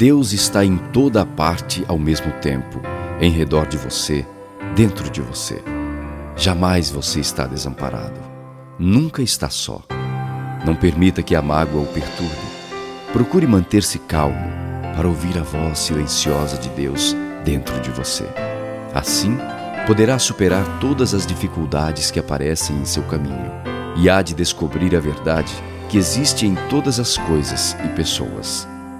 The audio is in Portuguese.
Deus está em toda parte ao mesmo tempo, em redor de você, dentro de você. Jamais você está desamparado. Nunca está só. Não permita que a mágoa o perturbe. Procure manter-se calmo para ouvir a voz silenciosa de Deus dentro de você. Assim, poderá superar todas as dificuldades que aparecem em seu caminho e há de descobrir a verdade que existe em todas as coisas e pessoas.